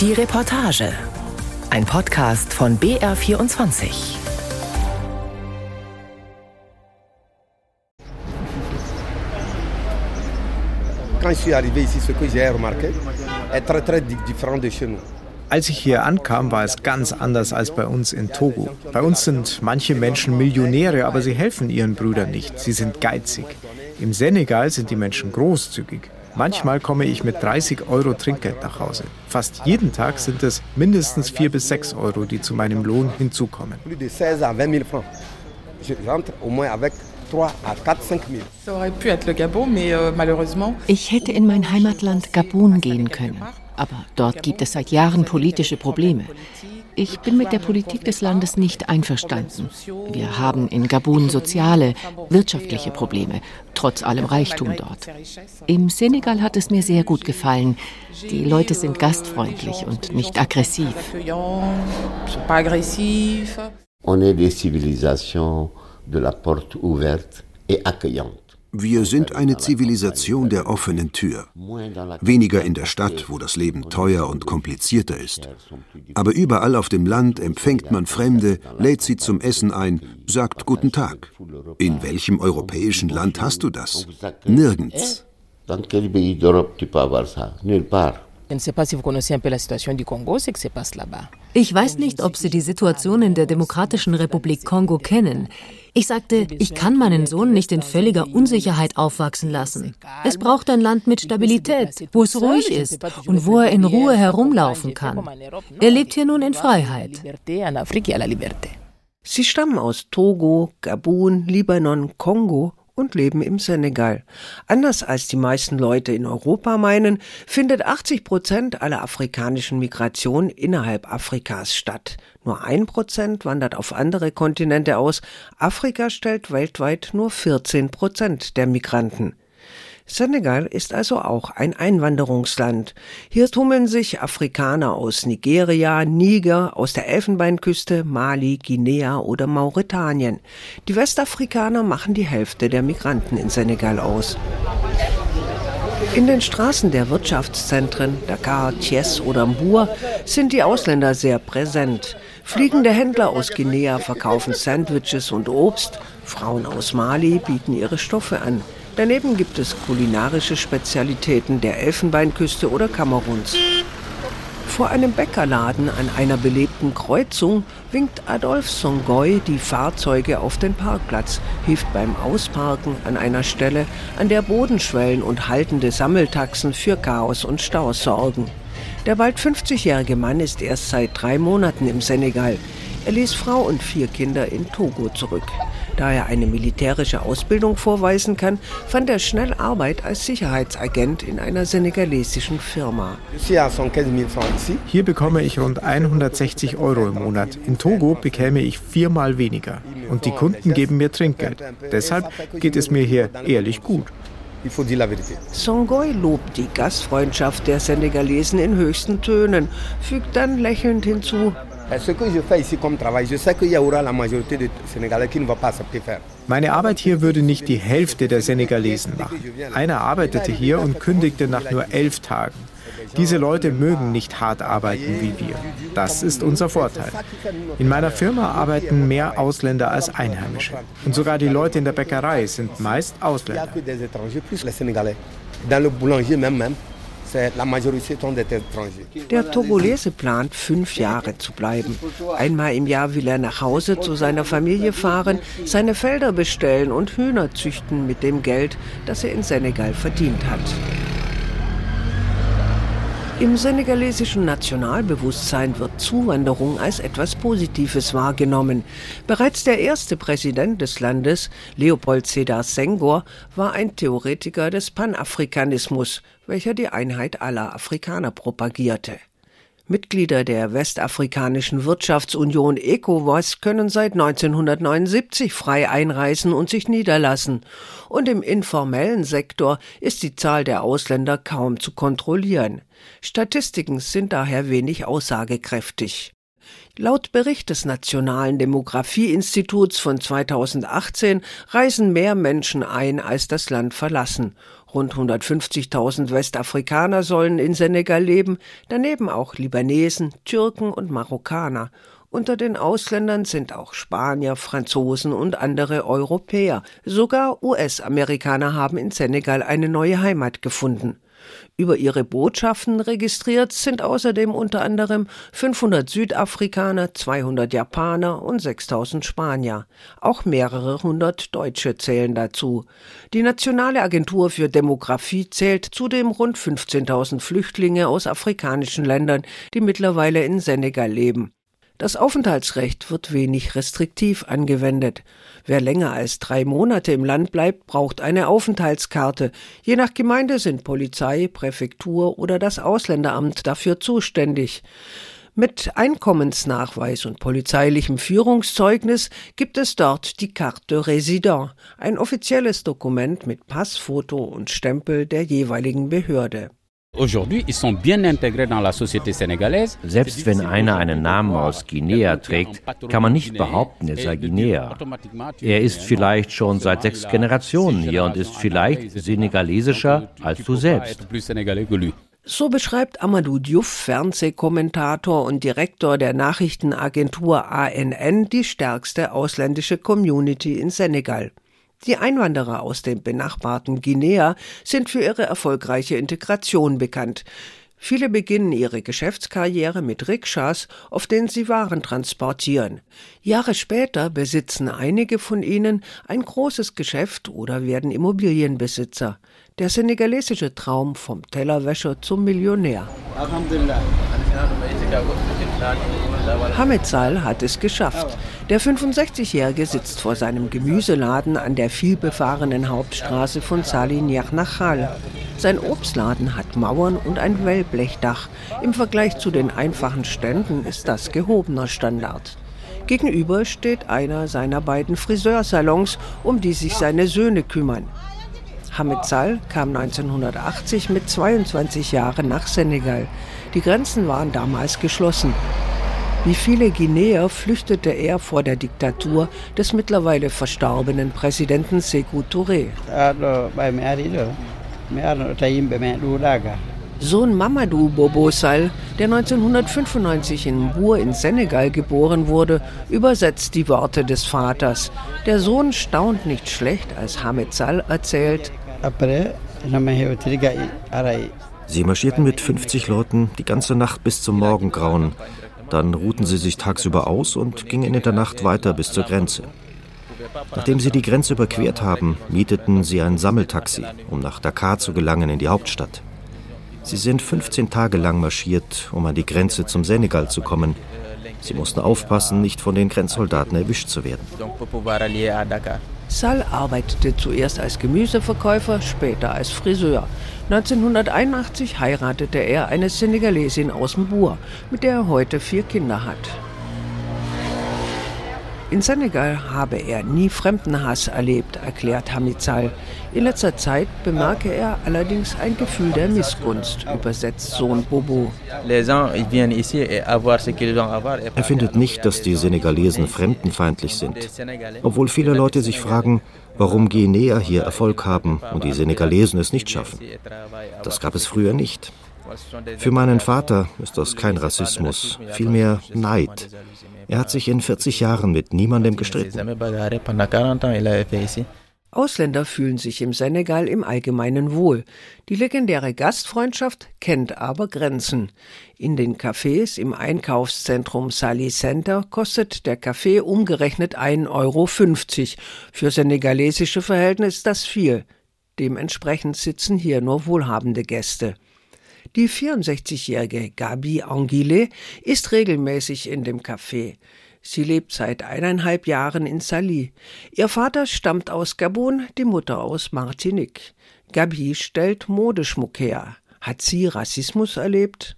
Die Reportage. Ein Podcast von BR24. Quand je suis arrivé ici, ce que j'ai remarqué est très très différent de chez nous. Als ich hier ankam, war es ganz anders als bei uns in Togo. Bei uns sind manche Menschen Millionäre, aber sie helfen ihren Brüdern nicht. Sie sind geizig. Im Senegal sind die Menschen großzügig. Manchmal komme ich mit 30 Euro Trinkgeld nach Hause. Fast jeden Tag sind es mindestens 4 bis 6 Euro, die zu meinem Lohn hinzukommen. Plus de 16 à 20 000 francs. Je rentre au moins avec 3 à 4, 5 000. Ça aurait pu être le Gabon, mais euh. Ich hätte in mein Heimatland Gabun gehen können, aber dort gibt es seit Jahren politische Probleme. Ich bin mit der Politik des Landes nicht einverstanden. Wir haben in Gabun soziale, wirtschaftliche Probleme, trotz allem Reichtum dort. Im Senegal hat es mir sehr gut gefallen. Die Leute sind gastfreundlich und nicht aggressiv. On est des civilisations de la porte ouverte et accueillante. Wir sind eine Zivilisation der offenen Tür. Weniger in der Stadt, wo das Leben teuer und komplizierter ist. Aber überall auf dem Land empfängt man Fremde, lädt sie zum Essen ein, sagt Guten Tag. In welchem europäischen Land hast du das? Nirgends. Dans ne. Ich weiß nicht, ob Sie die Situation in der Demokratischen Republik Kongo kennen. Ich sagte, ich kann meinen Sohn nicht in völliger Unsicherheit aufwachsen lassen. Es braucht ein Land mit Stabilität, wo es ruhig ist und wo er in Ruhe herumlaufen kann. Er lebt hier nun in Freiheit. Sie stammen aus Togo, Gabun, Libanon, Kongo und leben im Senegal. Anders als die meisten Leute in Europa meinen, findet 80 Prozent aller afrikanischen Migration innerhalb Afrikas statt. Nur ein Prozent wandert auf andere Kontinente aus. Afrika stellt weltweit nur 14 Prozent der Migranten. Senegal ist also auch ein Einwanderungsland. Hier tummeln sich Afrikaner aus Nigeria, Niger, aus der Elfenbeinküste, Mali, Guinea oder Mauretanien. Die Westafrikaner machen die Hälfte der Migranten in Senegal aus. In den Straßen der Wirtschaftszentren Dakar, Thiès oder Mbour sind die Ausländer sehr präsent. Fliegende Händler aus Guinea verkaufen Sandwiches und Obst. Frauen aus Mali bieten ihre Stoffe an. Daneben gibt es kulinarische Spezialitäten der Elfenbeinküste oder Kameruns. Vor einem Bäckerladen an einer belebten Kreuzung winkt Adolf Songoy die Fahrzeuge auf den Parkplatz, hilft beim Ausparken an einer Stelle, an der Bodenschwellen und haltende Sammeltaxen für Chaos und Staus sorgen. Der bald 50-jährige Mann ist erst seit drei Monaten im Senegal. Er ließ Frau und vier Kinder in Togo zurück. Da er eine militärische Ausbildung vorweisen kann, fand er schnell Arbeit als Sicherheitsagent in einer senegalesischen Firma. Je suis à 115 000 francs ici. Hier bekomme ich rund 160 Euro im Monat. In Togo bekäme ich viermal weniger. Und die Kunden geben mir Trinkgeld. Deshalb geht es mir hier ehrlich gut. Songoy lobt die Gastfreundschaft der Senegalesen in höchsten Tönen, fügt dann lächelnd hinzu, Ce que je fais ici comme travail, je sais qu'il y aura la majorité des Sénégalais qui ne vont pas accepter faire. Meine Arbeit hier würde nicht die Hälfte der Senegalesen machen. Einer arbeitete hier und kündigte nach nur elf Tagen. Diese Leute mögen nicht hart arbeiten wie wir. Das ist unser Vorteil. In meiner Firma arbeiten mehr Ausländer als Einheimische. Und sogar die Leute in der Bäckerei sind meist Ausländer. Der Togolese plant, fünf Jahre zu bleiben. Einmal im Jahr will er nach Hause zu seiner Familie fahren, seine Felder bestellen und Hühner züchten mit dem Geld, das er in Senegal verdient hat. Im senegalesischen Nationalbewusstsein wird Zuwanderung als etwas Positives wahrgenommen. Bereits der erste Präsident des Landes, Leopold Sedar Senghor, war ein Theoretiker des Panafrikanismus, welcher die Einheit aller Afrikaner propagierte. Mitglieder der Westafrikanischen Wirtschaftsunion ECOWAS können seit 1979 frei einreisen und sich niederlassen. Und im informellen Sektor ist die Zahl der Ausländer kaum zu kontrollieren. Statistiken sind daher wenig aussagekräftig. Laut Bericht des Nationalen Demografieinstituts von 2018 reisen mehr Menschen ein, als das Land verlassen. Rund 150.000 Westafrikaner sollen in Senegal leben, daneben auch Libanesen, Türken und Marokkaner. Unter den Ausländern sind auch Spanier, Franzosen und andere Europäer. Sogar US-Amerikaner haben in Senegal eine neue Heimat gefunden. Über ihre Botschaften registriert sind außerdem unter anderem 500 Südafrikaner, 200 Japaner und 6000 Spanier. Auch mehrere hundert Deutsche zählen dazu. Die Nationale Agentur für Demografie zählt zudem rund 15.000 Flüchtlinge aus afrikanischen Ländern, die mittlerweile in Senegal leben. Das Aufenthaltsrecht wird wenig restriktiv angewendet. Wer länger als drei Monate im Land bleibt, braucht eine Aufenthaltskarte. Je nach Gemeinde sind Polizei, Präfektur oder das Ausländeramt dafür zuständig. Mit Einkommensnachweis und polizeilichem Führungszeugnis gibt es dort die Carte de Résident, ein offizielles Dokument mit Passfoto und Stempel der jeweiligen Behörde. Selbst wenn einer einen Namen aus Guinea trägt, kann man nicht behaupten, er sei Guinea. Er ist vielleicht schon seit sechs Generationen hier und ist vielleicht senegalesischer als du selbst. So beschreibt Amadou Diouf, Fernsehkommentator und Direktor der Nachrichtenagentur ANN, die stärkste ausländische Community in Senegal. Die Einwanderer aus dem benachbarten Guinea sind für ihre erfolgreiche Integration bekannt. Viele beginnen ihre Geschäftskarriere mit Rikschas, auf denen sie Waren transportieren. Jahre später besitzen einige von ihnen ein großes Geschäft oder werden Immobilienbesitzer. Der senegalesische Traum vom Tellerwäscher zum Millionär. Hamid Sal hat es geschafft. Der 65-Jährige sitzt vor seinem Gemüseladen an der vielbefahrenen Hauptstraße von Salignac nach Chal. Sein Obstladen hat Mauern und ein Wellblechdach. Im Vergleich zu den einfachen Ständen ist das gehobener Standard. Gegenüber steht einer seiner beiden Friseursalons, um die sich seine Söhne kümmern. Hamid Sal kam 1980 mit 22 Jahren nach Senegal. Die Grenzen waren damals geschlossen. Wie viele Guinea flüchtete er vor der Diktatur des mittlerweile verstorbenen Präsidenten Sékou Touré. Sohn Mamadou Bobosal, der 1995 in Mbour in Senegal geboren wurde, übersetzt die Worte des Vaters. Der Sohn staunt nicht schlecht, als Hamed Sal erzählt. Sie marschierten mit 50 Leuten die ganze Nacht bis zum Morgengrauen. Dann ruhten sie sich tagsüber aus und gingen in der Nacht weiter bis zur Grenze. Nachdem sie die Grenze überquert haben, mieteten sie ein Sammeltaxi, um nach Dakar zu gelangen in die Hauptstadt. Sie sind 15 Tage lang marschiert, um an die Grenze zum Senegal zu kommen. Sie mussten aufpassen, nicht von den Grenzsoldaten erwischt zu werden. Sal arbeitete zuerst als Gemüseverkäufer, später als Friseur. 1981 heiratete er eine Senegalesin aus Mbour, mit der er heute vier Kinder hat. In Senegal habe er nie Fremdenhass erlebt, erklärt Hamizal. In letzter Zeit bemerke er allerdings ein Gefühl der Missgunst, übersetzt Sohn Bobo. Er findet nicht, dass die Senegalesen fremdenfeindlich sind. Obwohl viele Leute sich fragen, warum Guinea hier Erfolg haben und die Senegalesen es nicht schaffen. Das gab es früher nicht. Für meinen Vater ist das kein Rassismus, vielmehr Neid. Er hat sich in 40 Jahren mit niemandem gestritten. Ausländer fühlen sich im Senegal im Allgemeinen wohl. Die legendäre Gastfreundschaft kennt aber Grenzen. In den Cafés im Einkaufszentrum Sali Center kostet der Kaffee umgerechnet 1,50 Euro. Für senegalesische Verhältnisse ist das viel. Dementsprechend sitzen hier nur wohlhabende Gäste. Die 64-jährige Gabi Anguille ist regelmäßig in dem Café. Sie lebt seit eineinhalb Jahren in Sali. Ihr Vater stammt aus Gabun, die Mutter aus Martinique. Gabi stellt Modeschmuck her. Hat sie Rassismus erlebt?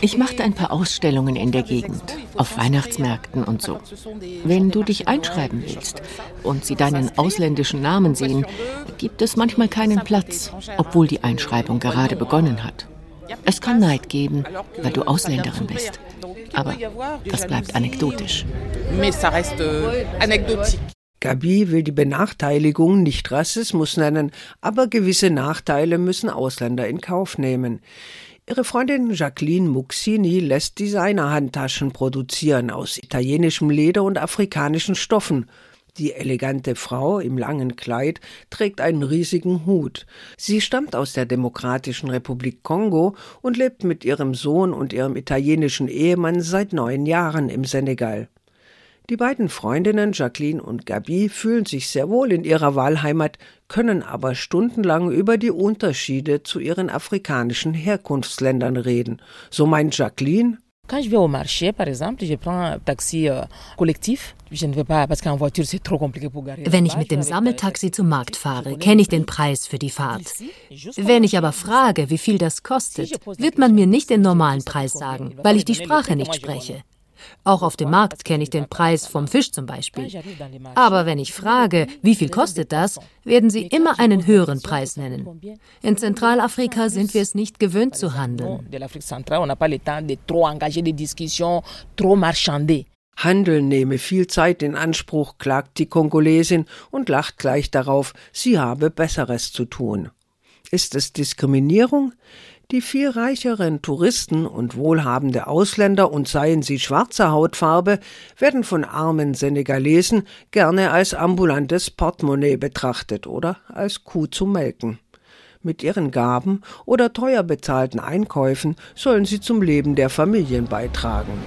Ich machte ein paar Ausstellungen in der Gegend, auf Weihnachtsmärkten und so. Wenn du dich einschreiben willst und sie deinen ausländischen Namen sehen, gibt es manchmal keinen Platz, obwohl die Einschreibung gerade begonnen hat. Es kann Neid geben, weil du Ausländerin bist. Aber das bleibt anekdotisch. Gabi will die Benachteiligung nicht Rassismus nennen, aber gewisse Nachteile müssen Ausländer in Kauf nehmen. Ihre Freundin Jacqueline Muxini lässt Designerhandtaschen produzieren aus italienischem Leder und afrikanischen Stoffen. Die elegante Frau im langen Kleid trägt einen riesigen Hut. Sie stammt aus der Demokratischen Republik Kongo und lebt mit ihrem Sohn und ihrem italienischen Ehemann seit neun Jahren im Senegal. Die beiden Freundinnen Jacqueline und Gabi fühlen sich sehr wohl in ihrer Wahlheimat, können aber stundenlang über die Unterschiede zu ihren afrikanischen Herkunftsländern reden. So meint Jacqueline, Quand je vais au marché, par exemple, je prends un taxi euh, collectif. Ne. Wenn ich mit dem Sammeltaxi zum Markt fahre, kenne ich den Preis für die Fahrt. Wenn ich aber frage, wie viel das kostet, wird man mir nicht den normalen Preis sagen, weil ich die Sprache nicht spreche. Auch auf dem Markt kenne ich den Preis vom Fisch zum Beispiel. Aber wenn ich frage, wie viel kostet das, werden sie immer einen höheren Preis nennen. In Zentralafrika sind wir es nicht gewöhnt zu handeln. Handeln nehme viel Zeit in Anspruch, klagt die Kongolesin und lacht gleich darauf, sie habe Besseres zu tun. Ist es Diskriminierung? Die viel reicheren Touristen und wohlhabende Ausländer und seien sie schwarzer Hautfarbe, werden von armen Senegalesen gerne als ambulantes Portemonnaie betrachtet oder als Kuh zu melken. Mit ihren Gaben oder teuer bezahlten Einkäufen sollen sie zum Leben der Familien beitragen.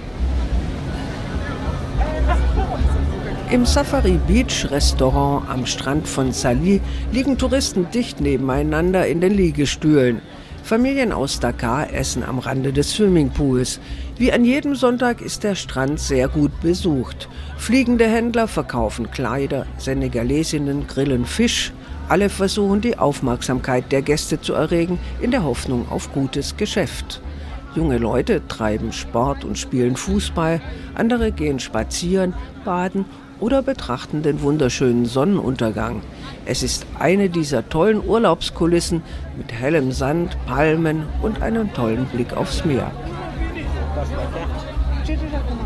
Im Safari Beach Restaurant am Strand von Sali liegen Touristen dicht nebeneinander in den Liegestühlen. Familien aus Dakar essen am Rande des Swimmingpools. Wie an jedem Sonntag ist der Strand sehr gut besucht. Fliegende Händler verkaufen Kleider, Senegalesinnen grillen Fisch. Alle versuchen die Aufmerksamkeit der Gäste zu erregen, in der Hoffnung auf gutes Geschäft. Junge Leute treiben Sport und spielen Fußball, andere gehen spazieren, baden oder betrachten den wunderschönen Sonnenuntergang. Es ist eine dieser tollen Urlaubskulissen mit hellem Sand, Palmen und einem tollen Blick aufs Meer.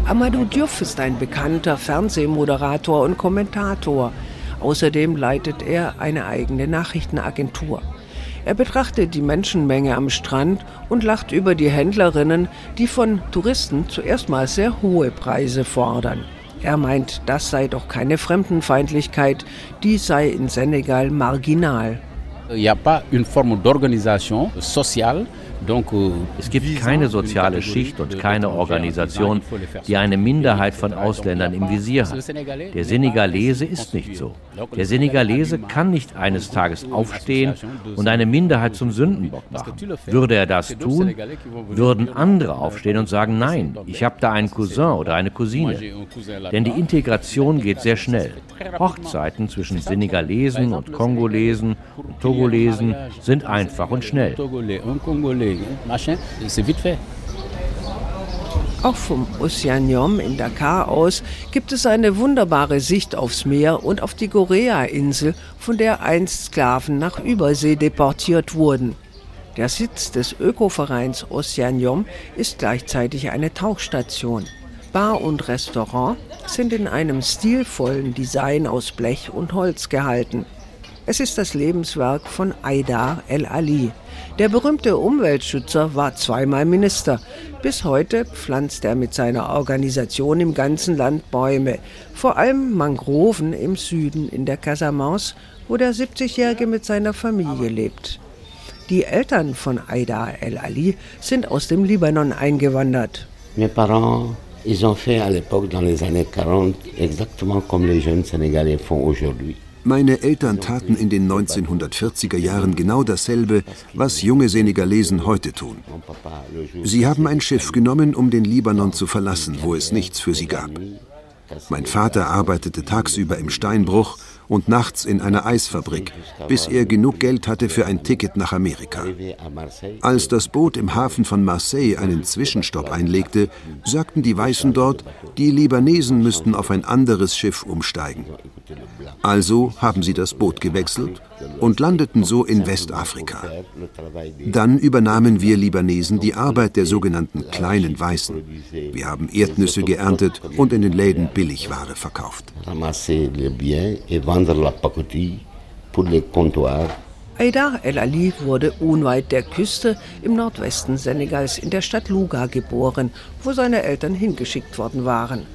Amadou Diouf ist ein bekannter Fernsehmoderator und Kommentator. Außerdem leitet er eine eigene Nachrichtenagentur. Er betrachtet die Menschenmenge am Strand und lacht über die Händlerinnen, die von Touristen zuerst mal sehr hohe Preise fordern. Er meint, das sei doch keine Fremdenfeindlichkeit, die sei in Senegal marginal. Il n'y a pas une forme d'organisation sociale es gibt keine soziale Schicht und keine Organisation, die eine Minderheit von Ausländern im Visier hat. Der Senegalese ist nicht so. Der Senegalese kann nicht eines Tages aufstehen und eine Minderheit zum Sündenbock machen. Würde er das tun, würden andere aufstehen und sagen, nein, ich habe da einen Cousin oder eine Cousine. Denn die Integration geht sehr schnell. Hochzeiten zwischen Senegalesen und Kongolesen und Togolesen sind einfach und schnell machin, c'est vite fait. Auch vom Oceanium in Dakar aus gibt es eine wunderbare Sicht aufs Meer und auf die Gorea-Insel, von der einst Sklaven nach Übersee deportiert wurden. Der Sitz des Ökovereins Oceanium ist gleichzeitig eine Tauchstation. Bar und Restaurant sind in einem stilvollen Design aus Blech und Holz gehalten. Es ist das Lebenswerk von Aidar El Ali. Der berühmte Umweltschützer war zweimal Minister. Bis heute pflanzt er mit seiner Organisation im ganzen Land Bäume, vor allem Mangroven im Süden in der Casamance, wo der 70-Jährige mit seiner Familie lebt. Die Eltern von Aida El Ali sind aus dem Libanon eingewandert. Mes parents, ils ont fait à l'époque dans les années 40 exactement comme les jeunes Sénégalais font aujourd'hui. Meine Eltern taten in den 1940er Jahren genau dasselbe, was junge Senegalesen heute tun. Sie haben ein Schiff genommen, um den Libanon zu verlassen, wo es nichts für sie gab. Mein Vater arbeitete tagsüber im Steinbruch und nachts in einer Eisfabrik, bis er genug Geld hatte für ein Ticket nach Amerika. Als das Boot im Hafen von Marseille einen Zwischenstopp einlegte, sagten die Weißen dort, die Libanesen müssten auf ein anderes Schiff umsteigen. Also haben sie das Boot gewechselt und landeten so in Westafrika. Dann übernahmen wir Libanesen die Arbeit der sogenannten kleinen Weißen. Wir haben Erdnüsse geerntet und in den Läden Billigware verkauft. Aida El Ali wurde unweit der Küste im Nordwesten Senegals in der Stadt Luga geboren, wo seine Eltern hingeschickt worden waren.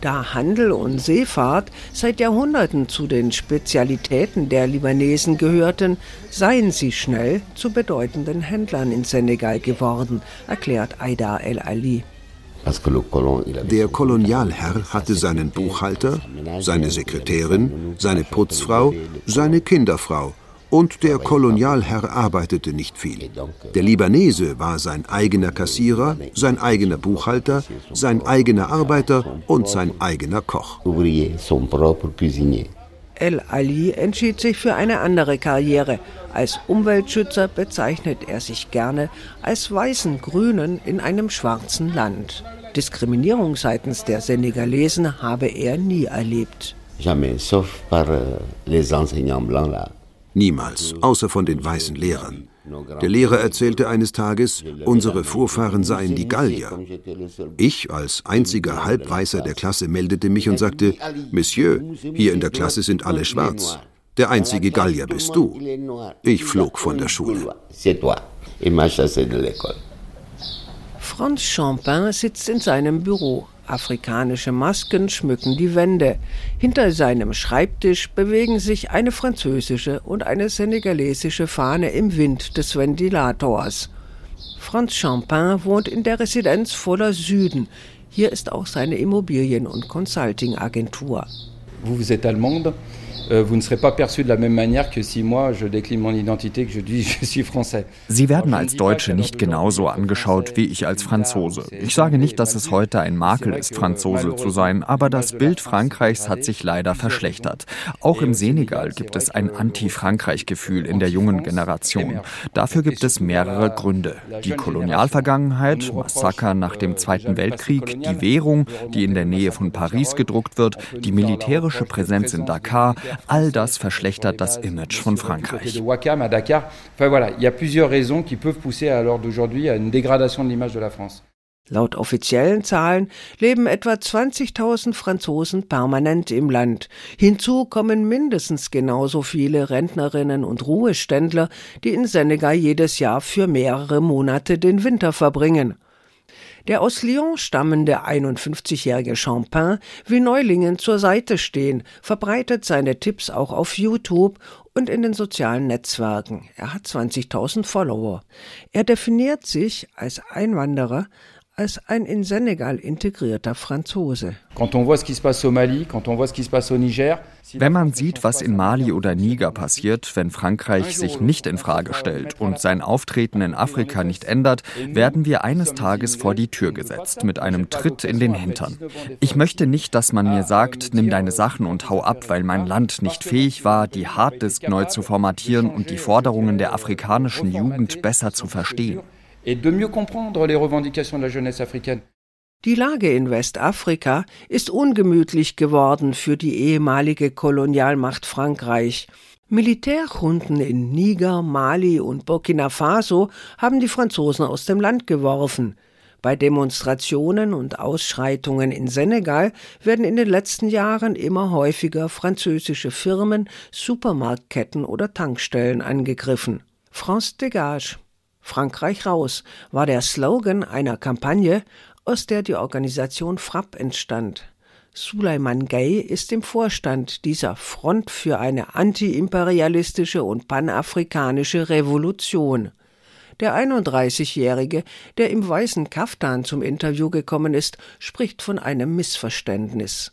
Da Handel und Seefahrt seit Jahrhunderten zu den Spezialitäten der Libanesen gehörten, seien sie schnell zu bedeutenden Händlern in Senegal geworden, erklärt Aida El Ali. Der Kolonialherr hatte seinen Buchhalter, seine Sekretärin, seine Putzfrau, seine Kinderfrau und der Kolonialherr arbeitete nicht viel. Der Libanese war sein eigener Kassierer, sein eigener Buchhalter, sein eigener Arbeiter und sein eigener Koch. El Ali entschied sich für eine andere Karriere. Als Umweltschützer bezeichnet er sich gerne als weißen Grünen in einem schwarzen Land. Diskriminierung seitens der Senegalesen habe er nie erlebt. Jamais, sauf par euh, les enseignants blancs là. Niemals, außer von den weißen Lehrern. Der Lehrer erzählte eines Tages, unsere Vorfahren seien die Gallier. Ich als einziger Halbweißer der Klasse meldete mich und sagte, Monsieur, hier in der Klasse sind alle schwarz. Der einzige Gallier bist du. Ich flog von der Schule. Franz Champin sitzt in seinem Büro. Afrikanische Masken schmücken die Wände. Hinter seinem Schreibtisch bewegen sich eine französische und eine senegalesische Fahne im Wind des Ventilators. Franz Champin wohnt in der Residenz voller Süden. Hier ist auch seine Immobilien- und Consulting-Agentur. Vous êtes allemande Euh, ne. Sie werden als Deutsche nicht genauso angeschaut wie ich als Franzose. Ich sage nicht, dass es heute ein Makel ist, Franzose zu sein, aber das Bild Frankreichs hat sich leider verschlechtert. Auch im Senegal gibt es ein Anti-Frankreich-Gefühl in der jungen Generation. Dafür gibt es mehrere Gründe. Die Kolonialvergangenheit, Massaker nach dem Zweiten Weltkrieg, die Währung, die in der Nähe von Paris gedruckt wird, die militärische Präsenz in Dakar, All das verschlechtert das Image von Frankreich. Laut offiziellen Zahlen leben etwa 20.000 Franzosen permanent im Land. Hinzu kommen mindestens genauso viele Rentnerinnen und Ruheständler, die in Senegal jedes Jahr für mehrere Monate den Winter verbringen. Der aus Lyon stammende 51-jährige Champin will Neulingen zur Seite stehen, verbreitet seine Tipps auch auf YouTube und in den sozialen Netzwerken. Er hat 20.000 Follower. Er definiert sich als Einwanderer, als ein in Senegal integrierter Franzose. Wenn man sieht, was in Mali oder Niger passiert, wenn Frankreich sich nicht in Frage stellt und sein Auftreten in Afrika nicht ändert, werden wir eines Tages vor die Tür gesetzt mit einem Tritt in den Hintern. Ich möchte nicht, dass man mir sagt, nimm deine Sachen und hau ab, weil mein Land nicht fähig war, die Harddisk neu zu formatieren und die Forderungen der afrikanischen Jugend besser zu verstehen et de mieux comprendre les revendications de la jeunesse africaine. Die Lage in Westafrika ist ungemütlich geworden für die ehemalige Kolonialmacht Frankreich. Militärhunden in Niger, Mali und Burkina Faso haben die Franzosen aus dem Land geworfen. Bei Demonstrationen und Ausschreitungen in Senegal werden in den letzten Jahren immer häufiger französische Firmen, Supermarktketten oder Tankstellen angegriffen. France dégage. Frankreich raus war der Slogan einer Kampagne, aus der die Organisation FRAP entstand. Suleiman Gay ist im Vorstand dieser Front für eine antiimperialistische und panafrikanische Revolution. Der 31-Jährige, der im weißen Kaftan zum Interview gekommen ist, spricht von einem Missverständnis.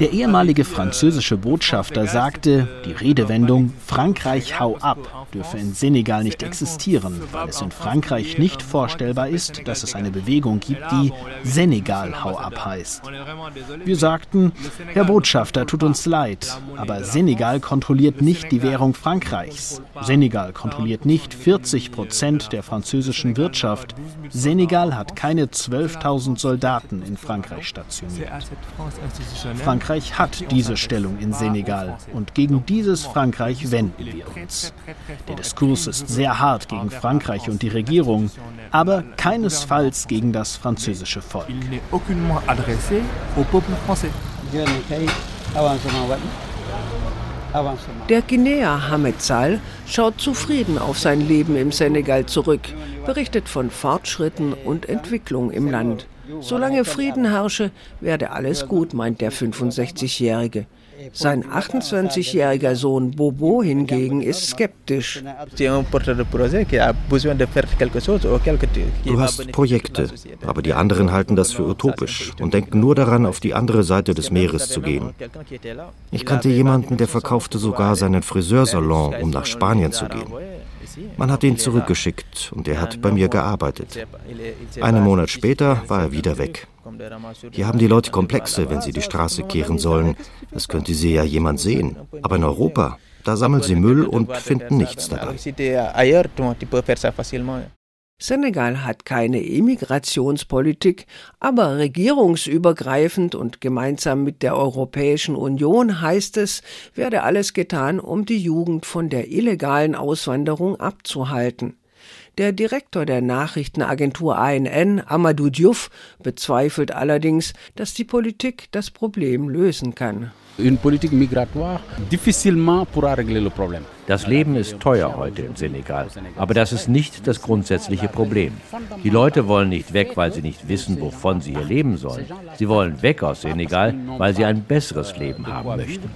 Der ehemalige französische Botschafter sagte, die Redewendung Frankreich hau ab dürfe in Senegal nicht existieren, weil es in Frankreich nicht vorstellbar ist, dass es eine Bewegung gibt, die Senegal hau ab heißt. Wir sagten, Herr Botschafter, tut uns leid, aber Senegal kontrolliert nicht die Währung Frankreichs. Senegal kontrolliert nicht 40 Prozent der französischen Wirtschaft. Senegal hat keine 12.000 Soldaten in Frankreich stationiert. Institutioniert. Frankreich hat diese Stellung in Senegal. und gegen dieses Frankreich wenden wir uns. Der Diskurs ist sehr hart gegen Frankreich und die Regierung, aber keinesfalls gegen das französische Volk. Der Guinea Hamed Sall schaut zufrieden auf sein Leben im Senegal zurück, berichtet von Fortschritten und Entwicklung im Land. Solange Frieden herrsche, werde alles gut, meint der 65-Jährige. Sein 28-jähriger Sohn Bobo hingegen ist skeptisch. Du hast Projekte, aber die anderen halten das für utopisch und denken nur daran, auf die andere Seite des Meeres zu gehen. Ich kannte jemanden, der verkaufte sogar seinen Friseursalon, um nach Spanien zu gehen. Man hat ihn zurückgeschickt und er hat bei mir gearbeitet. Einen Monat später war er wieder weg. Hier haben die Leute Komplexe, wenn sie die Straße kehren sollen. Das könnte sie ja jemand sehen. Aber in Europa, da sammeln sie Müll und finden nichts dabei. Senegal hat keine Immigrationspolitik, aber regierungsübergreifend und gemeinsam mit der Europäischen Union heißt es, werde alles getan, um die Jugend von der illegalen Auswanderung abzuhalten. Der Direktor der Nachrichtenagentur ANN, Amadou Diouf, bezweifelt allerdings, dass die Politik das Problem lösen kann. Das Leben ist teuer heute im Senegal, aber das ist nicht das grundsätzliche Problem. Die Leute wollen nicht weg, weil sie nicht wissen, wovon sie hier leben sollen. Sie wollen weg aus Senegal, weil sie ein besseres Leben haben möchten.